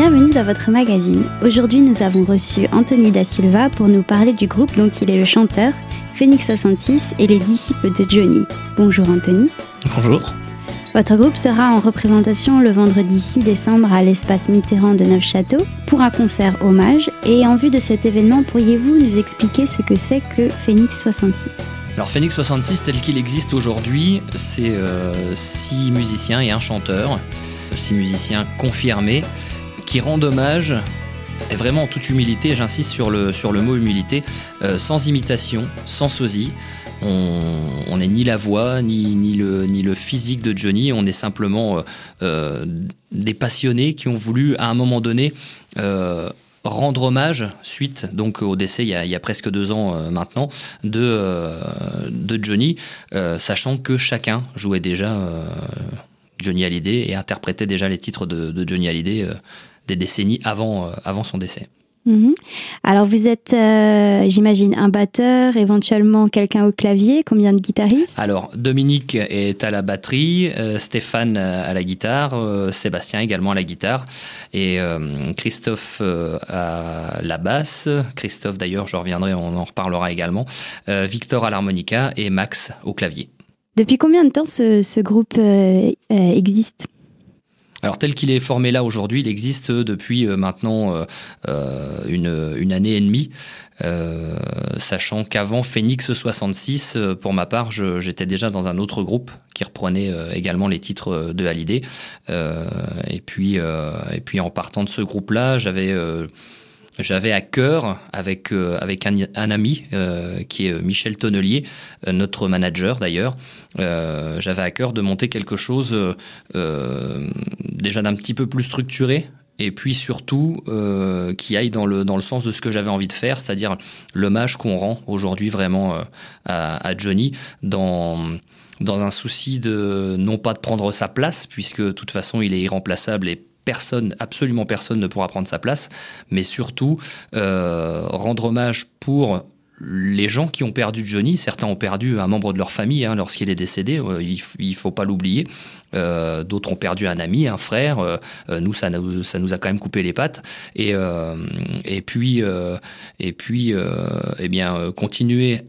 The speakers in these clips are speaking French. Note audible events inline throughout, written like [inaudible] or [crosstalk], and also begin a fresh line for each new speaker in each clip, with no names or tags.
Bienvenue dans votre magazine. Aujourd'hui, nous avons reçu Anthony Da Silva pour nous parler du groupe dont il est le chanteur, Phoenix 66 et les disciples de Johnny. Bonjour Anthony.
Bonjour.
Votre groupe sera en représentation le vendredi 6 décembre à l'espace Mitterrand de Neufchâteau pour un concert hommage. Et en vue de cet événement, pourriez-vous nous expliquer ce que c'est que Phoenix 66
alors Phoenix 66 tel qu'il existe aujourd'hui, c'est euh, six musiciens et un chanteur, six musiciens confirmés qui rendent hommage et vraiment en toute humilité, j'insiste sur le, sur le mot humilité, euh, sans imitation, sans sosie. On n'est ni la voix, ni, ni, le, ni le physique de Johnny, on est simplement euh, euh, des passionnés qui ont voulu, à un moment donné, rendre hommage, suite donc au décès il y a, presque deux ans maintenant, de, de Johnny, sachant que chacun jouait déjà Johnny Hallyday et interprétait déjà les titres de, de Johnny Hallyday des décennies avant, euh, avant son décès.
Mhm. Alors vous êtes, euh, j'imagine, un batteur, éventuellement quelqu'un au clavier, combien de guitaristes?
Alors Dominique est à la batterie, euh, Stéphane à la guitare, Sébastien également à la guitare, et Christophe à la basse, Christophe d'ailleurs je reviendrai, on en reparlera également, Victor à l'harmonica et Max au clavier.
Depuis combien de temps ce, ce groupe existe?
Alors tel qu'il est formé là aujourd'hui, il existe depuis euh, maintenant euh, euh, une, année et demie, sachant qu'avant Phoenix 66, pour ma part, j'étais déjà dans un autre groupe qui reprenait également les titres de Hallyday. et puis et puis en partant de ce groupe-là, j'avais j'avais à cœur, avec, euh, avec un, ami euh, qui est Michel Tonnelier, euh, notre manager d'ailleurs, j'avais à cœur de monter quelque chose déjà d'un petit peu plus structuré, et puis surtout qui aille dans le, dans le sens de ce que j'avais envie de faire, c'est-à-dire l'hommage qu'on rend aujourd'hui vraiment à, à, Johnny dans dans un souci de non pas de prendre sa place, puisque de toute façon il est irremplaçable et personne, absolument personne ne pourra prendre sa place, mais surtout euh, rendre hommage pour les gens qui ont perdu Johnny, certains ont perdu un membre de leur famille hein, lorsqu'il est décédé, euh, il, il faut pas l'oublier. Euh, d'autres ont perdu un ami, un frère. nous, ça nous, a quand même coupé les pattes. Et, et puis, et puis, eh bien, continuer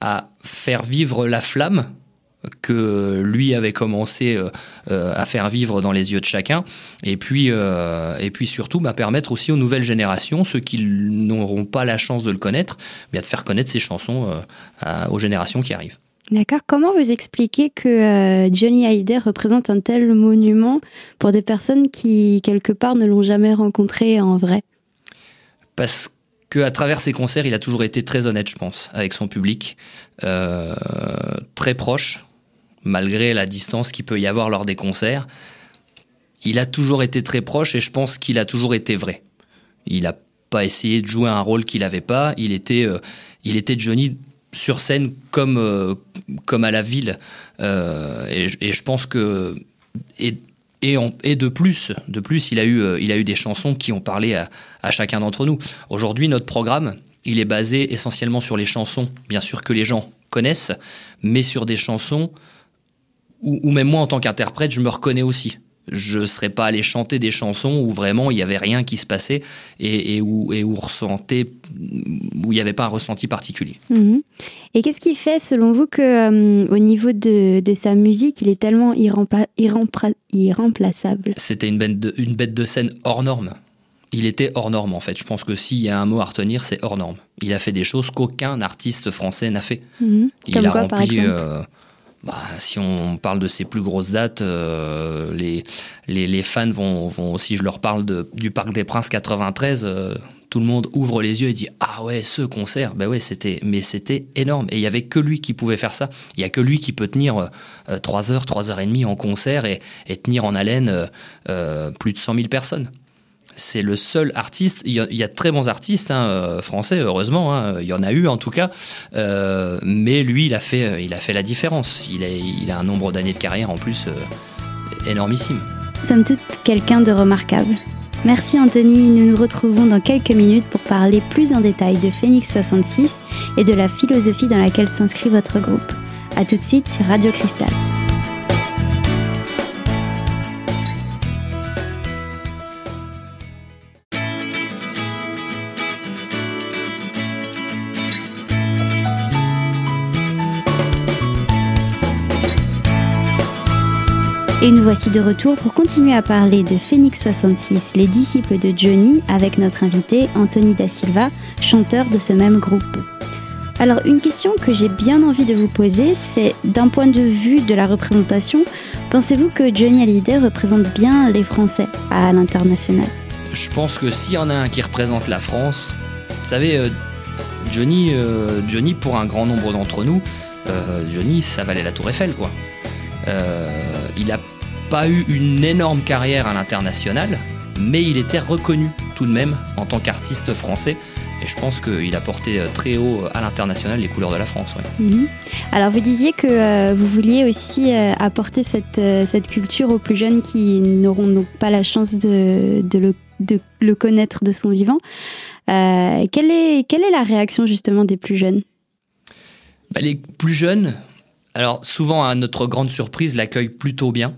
à faire vivre la flamme que lui avait commencé euh, euh, à faire vivre dans les yeux de chacun, et puis, euh, et puis surtout bah, permettre aussi aux nouvelles générations, ceux qui n'auront pas la chance de le connaître, bien de faire connaître ses chansons aux générations qui arrivent.
D'accord. Comment vous expliquez que Johnny Hallyday représente un tel monument pour des personnes qui, quelque part, ne l'ont jamais rencontré en vrai?
Parce que à travers ses concerts, il a toujours été très honnête, je pense, avec son public, très proche, malgré la distance qu'il peut y avoir lors des concerts, il a toujours été très proche et je pense qu'il a toujours été vrai. Il n'a pas essayé de jouer un rôle qu'il n'avait pas. Il était, euh, il était Johnny sur scène comme, euh, comme à la ville. Euh, et, je pense que. Et, et, de plus, de plus, il a eu, il a eu des chansons qui ont parlé à, à chacun d'entre nous. Aujourd'hui, notre programme, il est basé essentiellement sur les chansons, bien sûr que les gens connaissent, mais sur des chansons ou, même moi en tant qu'interprète, je me reconnais aussi. Je ne serais pas allé chanter des chansons où vraiment il n'y avait rien qui se passait et, où, et où, ressentait, où il n'y avait pas un ressenti particulier.
Mhm. Et qu'est-ce qui fait, selon vous, que euh, au niveau de, de, sa musique, il est tellement irremplaçable?
C'était une, bête de, une bête de scène hors norme. Il était hors norme en fait. Je pense que s'il y a un mot à retenir, c'est hors norme. Il a fait des choses qu'aucun artiste français n'a fait.
Mhm.
Il
Comme
a
quoi,
rempli,
par exemple
bah, si on parle de ces plus grosses dates, euh, les, les, fans vont, vont, si je leur parle de, du Parc des Princes 93, euh, tout le monde ouvre les yeux et dit ah ouais ce concert ben ouais c'était mais c'était énorme. Et il y avait que lui qui pouvait faire ça. Il y a que lui qui peut tenir euh, 3 heures 3 heures et demie en concert et, tenir en haleine euh, plus de 100 000 personnes c'est le seul artiste. Il y, a, de très bons artistes hein, euh, français, heureusement. Hein, il y en a eu en tout cas. Euh, mais lui, il a fait, fait la différence. Il a, un nombre d'années de carrière en plus euh, énormissime.
Somme toute, quelqu'un de remarquable. Merci Anthony, nous nous retrouvons dans quelques minutes pour parler plus en détail de Phoenix 66 et de la philosophie dans laquelle s'inscrit votre groupe. A tout de suite sur Radio Cristal. Et nous voici de retour pour continuer à parler de Phoenix 66, les disciples de Johnny, avec notre invité Anthony Da Silva, chanteur de ce même groupe. Alors une question que j'ai bien envie de vous poser, c'est d'un point de vue de la représentation, pensez-vous que Johnny Hallyday représente bien les Français à l'international?
Je pense que s'il y en a un qui représente la France, vous savez, euh, Johnny, euh, Johnny pour un grand nombre d'entre nous, euh, Johnny, ça valait la Tour Eiffel, quoi. il n'a pas eu une énorme carrière à l'international, mais il était reconnu tout de même en tant qu'artiste français. Et je pense qu'il a porté euh, très haut euh, à l'international les couleurs de la France.
Mhm. Alors vous disiez que euh, vous vouliez aussi apporter cette, cette culture aux plus jeunes qui n'auront pas la chance de, de, le, de, le, connaître de son vivant. quelle, est, quelle est la réaction justement des plus jeunes?
Bah, Les plus jeunes, alors souvent à notre grande surprise, l'accueillent plutôt bien.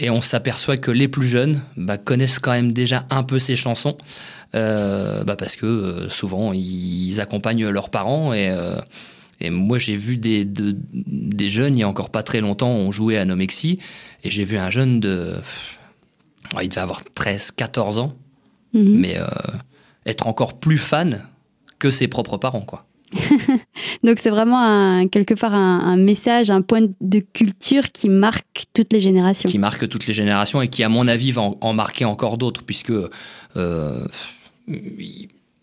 Et on s'aperçoit que les plus jeunes bah, connaissent quand même déjà un peu ces chansons. Euh, bah parce que euh, souvent ils accompagnent leurs parents et, euh, et moi j'ai vu des, des jeunes il y a encore pas très longtemps on jouait à Nomexi et j'ai vu un jeune de il devait avoir 13 14 ans mhm. mais être encore plus fan que ses propres parents quoi [laughs]
Donc c'est vraiment quelque part un, message, un point de culture qui marque toutes les générations.
Qui marque toutes les générations et qui, à mon avis, va en, marquer encore d'autres, puisque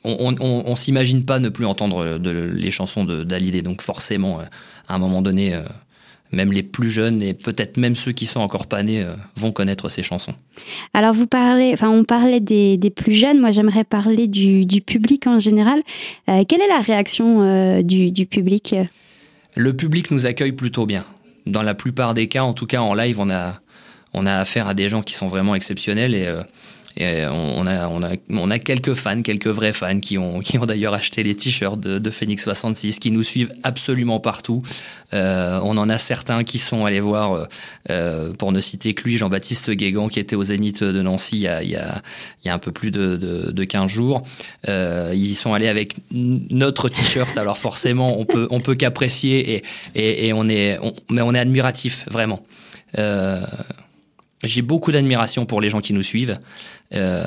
on, on, s'imagine pas ne plus entendre les chansons d'Alidé. Donc forcément, euh, à un moment donné, euh, même les plus jeunes et peut-être même ceux qui sont encore pas nés euh, vont connaître ces chansons.
Alors vous parlez, enfin on parlait des, plus jeunes. Moi j'aimerais parler du, public en général. quelle est la réaction du, du, public?
Le public nous accueille plutôt bien. Dans la plupart des cas, en tout cas en live, on a on a affaire à des gens qui sont vraiment exceptionnels et et euh, on a, on, a, on a quelques fans, quelques vrais fans qui ont, qui ont d'ailleurs acheté les t-shirts de, de, Phoenix 66, qui nous suivent absolument partout. Euh, on en a certains qui sont allés voir, euh, euh pour ne citer que lui, Jean-Baptiste Guégan, qui était au Zénith de Nancy il y a, il y a, il y a un peu plus de, de, de 15 jours. Euh, ils sont allés avec notre t-shirt, alors forcément, on peut, on peut qu'apprécier et, et, et, on est, on, mais on est admiratif, vraiment. Euh, j'ai beaucoup d'admiration pour les gens qui nous suivent euh,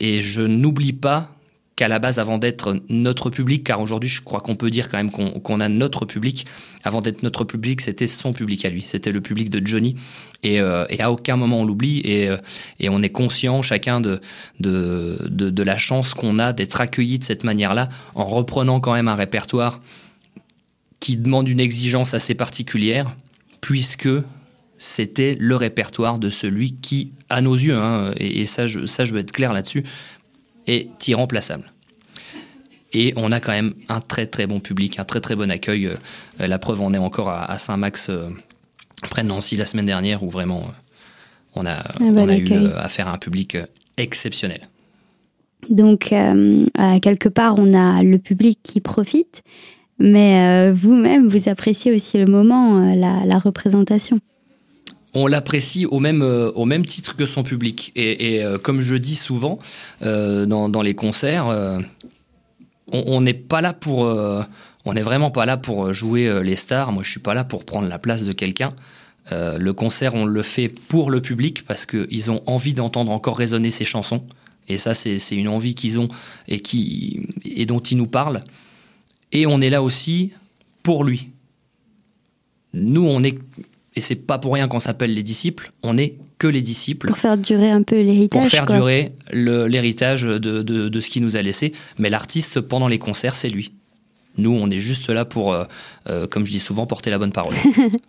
et je n'oublie pas qu'à la base, avant d'être notre public, car aujourd'hui, je crois qu'on peut dire quand même qu'on a notre public. Avant d'être notre public, c'était son public à lui. C'était le public de Johnny. Et, euh, à aucun moment on l'oublie. Et, euh, on est conscient chacun de la chance qu'on a d'être accueilli de cette manière-là, en reprenant quand même un répertoire qui demande une exigence assez particulière, puisque c'était le répertoire de celui qui, à nos yeux, hein, et, ça, je, ça je veux être clair là-dessus, est irremplaçable. Et on a quand même un très très bon public, un très très bon accueil. Euh, la preuve, on est encore à, Saint-Max, euh, près de Nancy, la semaine dernière, où vraiment euh, on a, on a eu affaire à un public exceptionnel.
Donc, quelque part, on a le public qui profite, mais vous-même, vous appréciez aussi le moment, la représentation
on l'apprécie au même, euh, au même titre que son public. Et, euh, comme je dis souvent euh, dans, les concerts, on n'est pas là pour... on n'est vraiment pas là pour jouer les stars. Moi, je suis pas là pour prendre la place de quelqu'un. le concert, on le fait pour le public parce qu'ils ont envie d'entendre encore résonner ces chansons. Et ça, c'est une envie qu'ils ont et, qui, et dont ils nous parlent. Et on est là aussi pour lui. Nous, on est et c'est pas pour rien qu'on s'appelle les disciples, on n'est que les disciples.
Pour faire durer un peu l'héritage.
Pour faire durer l'héritage de, de, de, ce qu'il nous a laissé. Mais l'artiste, pendant les concerts, c'est lui. Nous, on est juste là pour, euh, euh, comme je dis souvent, porter la bonne parole.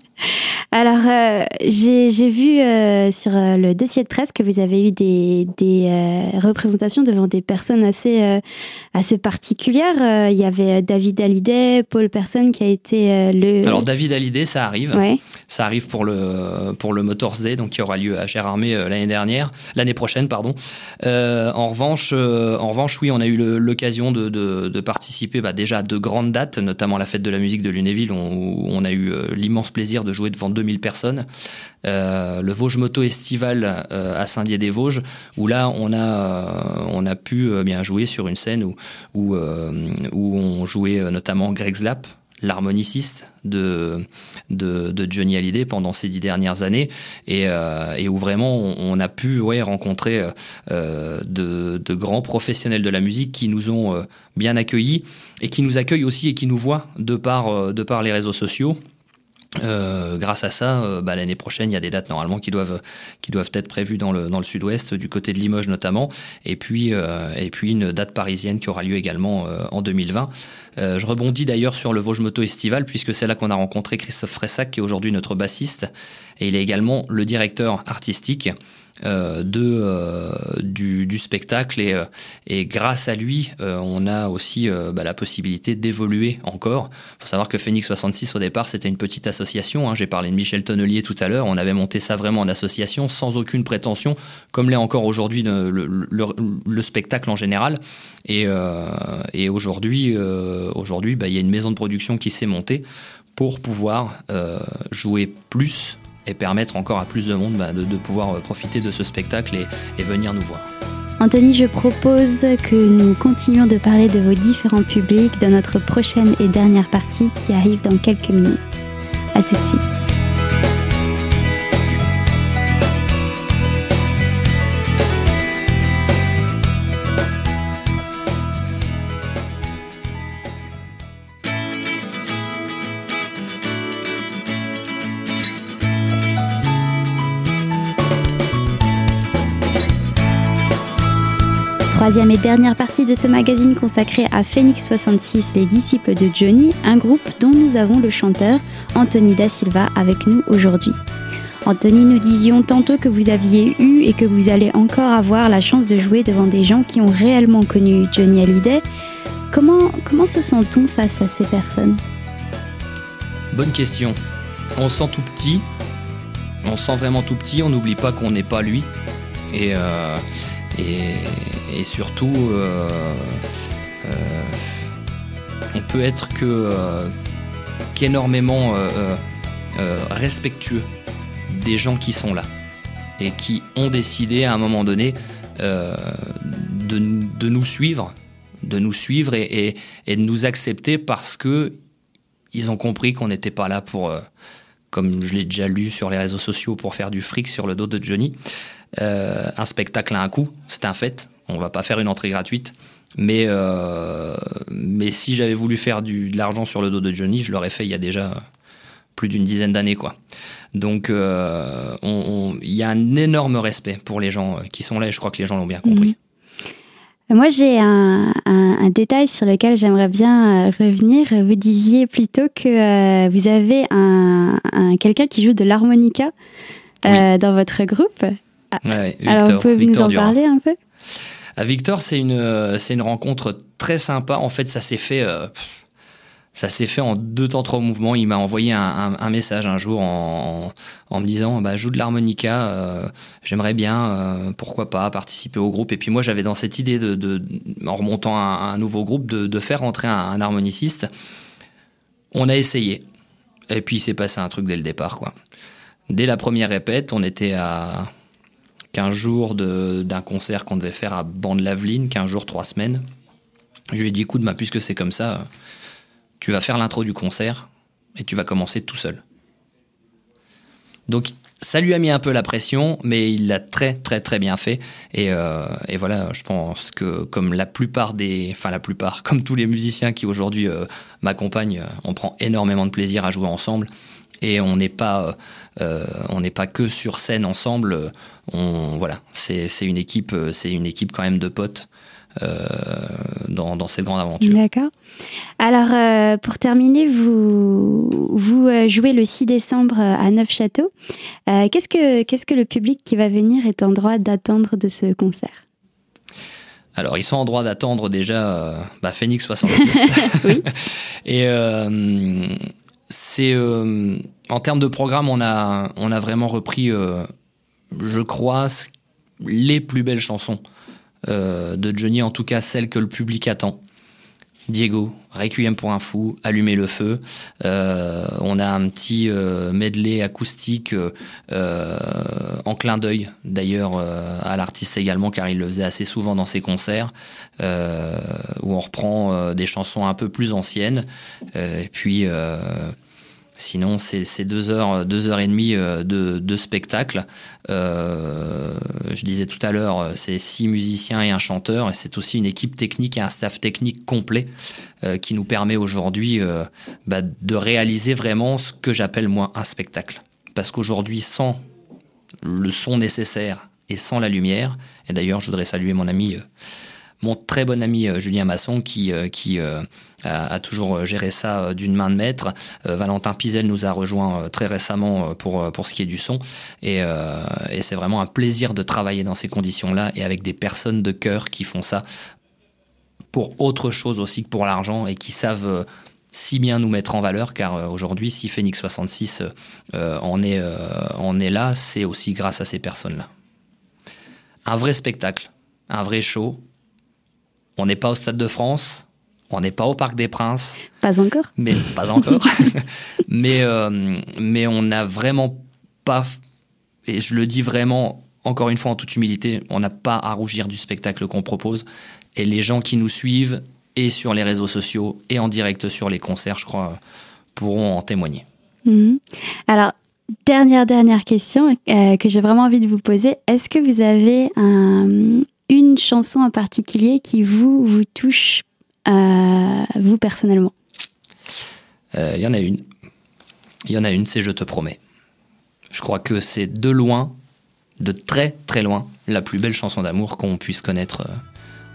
[laughs]
Alors, euh, j'ai vu sur le dossier de presse que vous avez eu des, des représentations devant des personnes assez, assez particulières. il y avait David Hallyday, Paul Person qui a été le...
Alors, David Hallyday, ça arrive. Ça arrive pour le, pour le Motors Day, donc qui aura lieu à Gérardmer l'année dernière, l'année prochaine, pardon. en, revanche, en revanche, oui, on a eu l'occasion de, de, de, participer bah, déjà à de grands grandes dates, notamment la fête de la musique de Lunéville, où on a eu euh, l'immense plaisir de jouer devant 2000 personnes. Euh, le Vosges Moto Estival euh, à Saint-Dié-des-Vosges, où là on a on a pu bien jouer sur une scène où où, où on jouait notamment Greg Slap, l'harmoniciste de, de, Johnny Hallyday pendant ces dix dernières années et, et où vraiment on, a pu ouais, rencontrer de, de, grands professionnels de la musique qui nous ont bien accueillis et qui nous accueillent aussi et qui nous voient de par, de par les réseaux sociaux. Euh, grâce à ça, euh, bah, l'année prochaine, il y a des dates normalement qui doivent qui doivent être prévues dans le dans le sud-ouest, du côté de Limoges notamment, et puis euh, et puis une date parisienne qui aura lieu également en 2020. je rebondis d'ailleurs sur le Vosges Moto Estival puisque c'est là qu'on a rencontré Christophe Fressac qui est aujourd'hui notre bassiste. Et il est également le directeur artistique. euh, de, euh, du, spectacle et, euh, et, grâce à lui, on a aussi bah, la possibilité d'évoluer encore. Il faut savoir que Phoenix 66 au départ c'était une petite association. Hein. J'ai parlé de Michel Tonnelier tout à l'heure. On avait monté ça vraiment en association sans aucune prétention, comme l'est encore aujourd'hui le, spectacle en général. Et, et aujourd'hui, aujourd'hui, bah, il y a une maison de production qui s'est montée pour pouvoir jouer plus et permettre encore à plus de monde bah, de, pouvoir euh, profiter de ce spectacle et, venir nous voir.
Anthony, je propose que nous continuions de parler de vos différents publics dans notre prochaine et dernière partie qui arrive dans quelques minutes. A tout de suite. Troisième et dernière partie de ce magazine consacré à Phoenix 66, les disciples de Johnny, un groupe dont nous avons le chanteur Anthony Da Silva avec nous aujourd'hui. Anthony, nous disions tantôt que vous aviez eu et que vous allez encore avoir la chance de jouer devant des gens qui ont réellement connu Johnny Hallyday. Comment, comment se sent-on face à ces personnes?
Bonne question. On se sent tout petit. On se sent vraiment tout petit. On n'oublie pas qu'on n'est pas lui. Et, euh, et, surtout, euh, euh, on peut être euh, qu'énormément respectueux des gens qui sont là et qui ont décidé à un moment donné de, nous suivre, de nous suivre et, de nous accepter parce que ils ont compris qu'on n'était pas là pour, comme je l'ai déjà lu sur les réseaux sociaux, pour faire du fric sur le dos de Johnny. Euh, un spectacle à un coût, c'est un fait. On va pas faire une entrée gratuite. Mais, euh, mais si j'avais voulu faire du, de l'argent sur le dos de Johnny, je l'aurais fait il y a déjà plus d'une dizaine d'années. quoi. Donc euh, il y a un énorme respect pour les gens qui sont là et je crois que les gens l'ont bien compris.
Mhm. Moi, j'ai un, détail sur lequel j'aimerais bien revenir. Vous disiez plutôt que vous avez un, quelqu'un qui joue de l'harmonica dans votre groupe. Ah. Alors, vous pouvez nous en parler un peu
ah, Victor, c'est une, euh, c'est une rencontre très sympa. En fait, ça s'est fait, euh, ça s'est fait en deux temps trois mouvements. Il m'a envoyé un, message un jour en, en, me disant, bah, joue de l'harmonica, euh, j'aimerais bien, pourquoi pas, participer au groupe. Et puis moi, j'avais dans cette idée de, de en remontant un, un nouveau groupe, de, de faire rentrer un, harmoniciste. On a essayé. Et puis il s'est passé un truc dès le départ, quoi. Dès la première répète, on était à 15 jours d'un concert qu'on devait faire à Bande-Laveline, 15 jours, 3 semaines. Je lui ai dit, écoute, bah, puisque c'est comme ça, tu vas faire l'intro du concert et tu vas commencer tout seul. Donc, ça lui a mis un peu la pression, mais il l'a très très très bien fait. Et, euh, voilà, je pense que comme la plupart des, enfin la plupart, [laughs] comme tous les musiciens qui aujourd'hui euh, m'accompagnent, euh, on prend énormément de plaisir à jouer ensemble et on n'est pas euh, on n'est pas que sur scène ensemble on voilà c'est une équipe c'est une équipe quand même de potes euh, dans, dans, cette grande aventure.
D'accord. Alors, euh, pour terminer, vous, vous jouez le 6 décembre à Neufchâteau. qu'est-ce, que, qu'est-ce que le public qui va venir est en droit d'attendre de ce concert?
Alors, ils sont en droit d'attendre déjà bah, Phoenix 66. [laughs] oui. [laughs] Et c'est euh, en termes de programme, on a on a vraiment repris, euh, je crois, les plus belles chansons euh, de Johnny, en tout cas celles que le public attend. Diego, Requiem pour un fou, Allumer le feu. Euh, on a un petit euh, medley acoustique euh, en clin d'œil d'ailleurs à l'artiste également car il le faisait assez souvent dans ses concerts où on reprend des chansons un peu plus anciennes et puis Sinon, c'est deux heures, deux heures et demie euh, de, spectacle. Euh, je disais tout à l'heure, c'est six musiciens et un chanteur, et c'est aussi une équipe technique et un staff technique complet euh, qui nous permet aujourd'hui bah, de réaliser vraiment ce que j'appelle moi un spectacle. Parce qu'aujourd'hui, sans le son nécessaire et sans la lumière, et d'ailleurs, je voudrais saluer mon ami mon très bon ami euh, Julien Masson euh, qui euh, a, toujours géré ça d'une main de maître. Valentin Pizel nous a rejoint très récemment pour, pour ce qui est du son. Et, et c'est vraiment un plaisir de travailler dans ces conditions-là et avec des personnes de cœur qui font ça pour autre chose aussi que pour l'argent et qui savent si bien nous mettre en valeur, car aujourd'hui, si Phoenix 66 en, est, en est là, c'est aussi grâce à ces personnes-là. Un vrai spectacle, un vrai show, on n'est pas au Stade de France, on n'est pas au Parc des Princes.
Pas encore.
Mais pas encore. [laughs] mais euh, mais on n'a vraiment pas et je le dis vraiment encore une fois en toute humilité, on n'a pas à rougir du spectacle qu'on propose et les gens qui nous suivent et sur les réseaux sociaux et en direct sur les concerts, je crois, pourront en témoigner.
Mhm. Alors, dernière, dernière question euh, que j'ai vraiment envie de vous poser. Est-ce que vous avez un, une chanson en particulier qui vous, vous touche, vous personnellement
Il euh, y en a une. Il y en a une, c'est Je te promets. Je crois que c'est de loin, de très très loin, la plus belle chanson d'amour qu'on puisse connaître euh,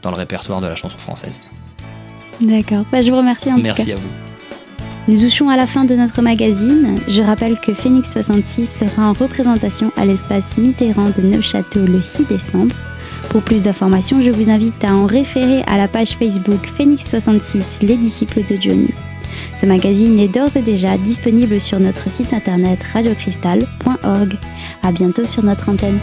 dans le répertoire de la chanson française.
D'accord. Bah, je vous remercie en
Merci
tout cas.
à vous.
Nous touchons à la fin de notre magazine. Je rappelle que Phoenix 66 sera en représentation à l'espace Mitterrand de Neufchâteau le 6 décembre. Pour plus d'informations, je vous invite à en référer à la page Facebook Phoenix66, les disciples de Johnny. Ce magazine est d'ores et déjà disponible sur notre site internet radiocristal.org. À bientôt sur notre antenne.